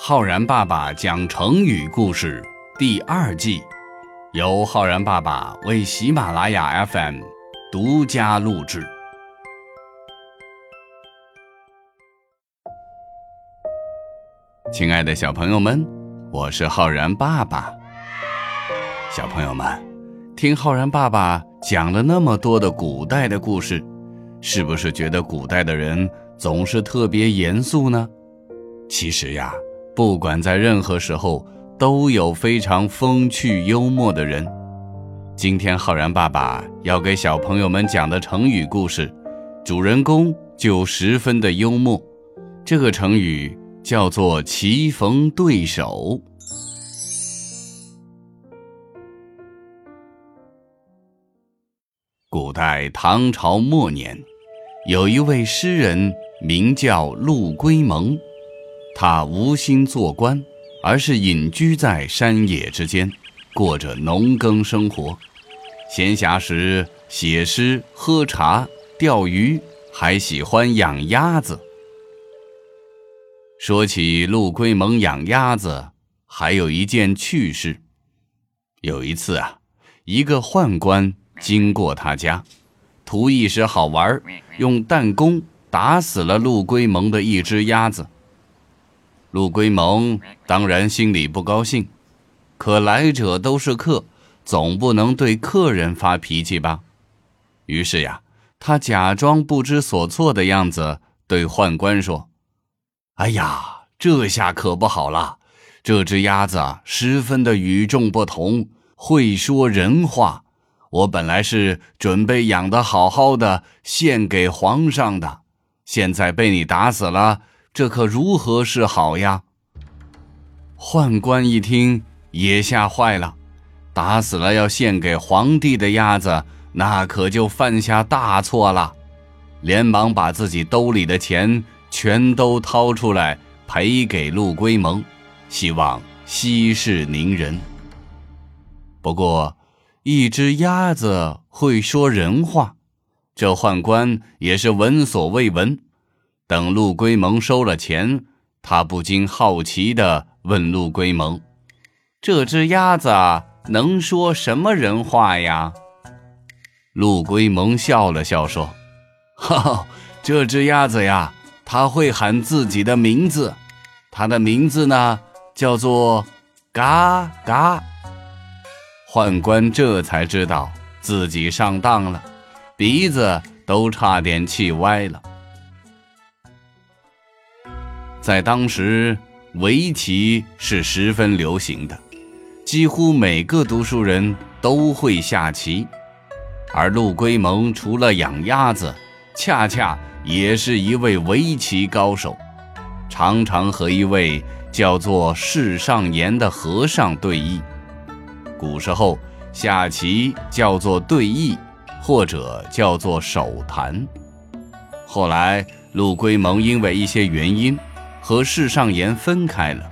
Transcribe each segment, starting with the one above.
浩然爸爸讲成语故事第二季，由浩然爸爸为喜马拉雅 FM 独家录制。亲爱的小朋友们，我是浩然爸爸。小朋友们，听浩然爸爸讲了那么多的古代的故事，是不是觉得古代的人总是特别严肃呢？其实呀，不管在任何时候，都有非常风趣幽默的人。今天浩然爸爸要给小朋友们讲的成语故事，主人公就十分的幽默。这个成语。叫做棋逢对手。古代唐朝末年，有一位诗人名叫陆龟蒙，他无心做官，而是隐居在山野之间，过着农耕生活。闲暇时写诗、喝茶、钓鱼，还喜欢养鸭子。说起陆龟蒙养鸭子，还有一件趣事。有一次啊，一个宦官经过他家，图一时好玩，用弹弓打死了陆龟蒙的一只鸭子。陆龟蒙当然心里不高兴，可来者都是客，总不能对客人发脾气吧？于是呀，他假装不知所措的样子，对宦官说。哎呀，这下可不好了！这只鸭子十分的与众不同，会说人话。我本来是准备养的好好的，献给皇上的，现在被你打死了，这可如何是好呀？宦官一听也吓坏了，打死了要献给皇帝的鸭子，那可就犯下大错了，连忙把自己兜里的钱。全都掏出来赔给陆龟蒙，希望息事宁人。不过，一只鸭子会说人话，这宦官也是闻所未闻。等陆龟蒙收了钱，他不禁好奇地问陆龟蒙：“这只鸭子能说什么人话呀？”陆龟蒙笑了笑说：“哈哈，这只鸭子呀。”它会喊自己的名字，它的名字呢叫做“嘎嘎”。宦官这才知道自己上当了，鼻子都差点气歪了。在当时，围棋是十分流行的，几乎每个读书人都会下棋，而陆龟蒙除了养鸭子，恰恰。也是一位围棋高手，常常和一位叫做释上言的和尚对弈。古时候下棋叫做对弈，或者叫做手谈。后来陆龟蒙因为一些原因和释上言分开了，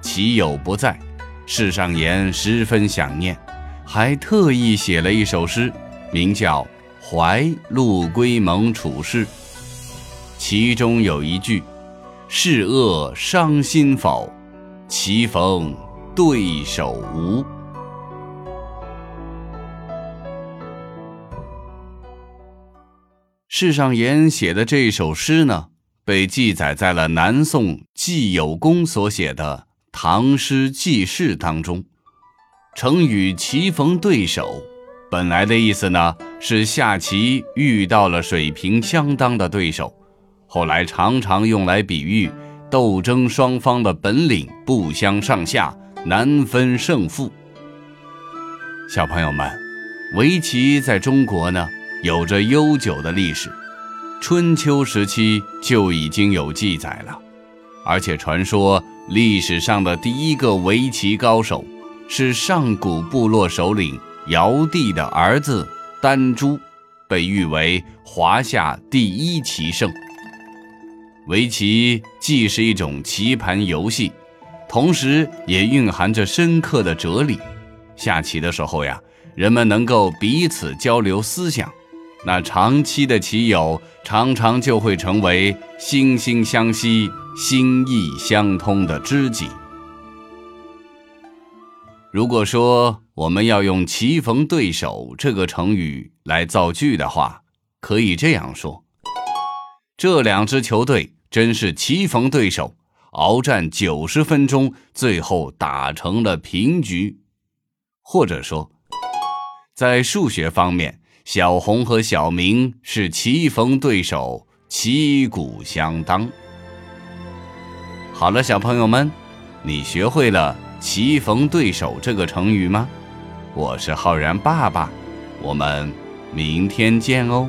其友不在，释上言十分想念，还特意写了一首诗，名叫《怀陆龟蒙处士》。其中有一句：“是恶伤心否？棋逢对手无。”世上言写的这首诗呢，被记载在了南宋季有功所写的《唐诗纪事》当中。成语“棋逢对手”，本来的意思呢，是下棋遇到了水平相当的对手。后来常常用来比喻斗争双方的本领不相上下，难分胜负。小朋友们，围棋在中国呢有着悠久的历史，春秋时期就已经有记载了，而且传说历史上的第一个围棋高手是上古部落首领尧帝的儿子丹朱，被誉为华夏第一棋圣。围棋既是一种棋盘游戏，同时也蕴含着深刻的哲理。下棋的时候呀，人们能够彼此交流思想，那长期的棋友常常就会成为惺惺相惜、心意相通的知己。如果说我们要用“棋逢对手”这个成语来造句的话，可以这样说：这两支球队真是棋逢对手，鏖战九十分钟，最后打成了平局。或者说，在数学方面，小红和小明是棋逢对手，旗鼓相当。好了，小朋友们，你学会了。棋逢对手这个成语吗？我是浩然爸爸，我们明天见哦。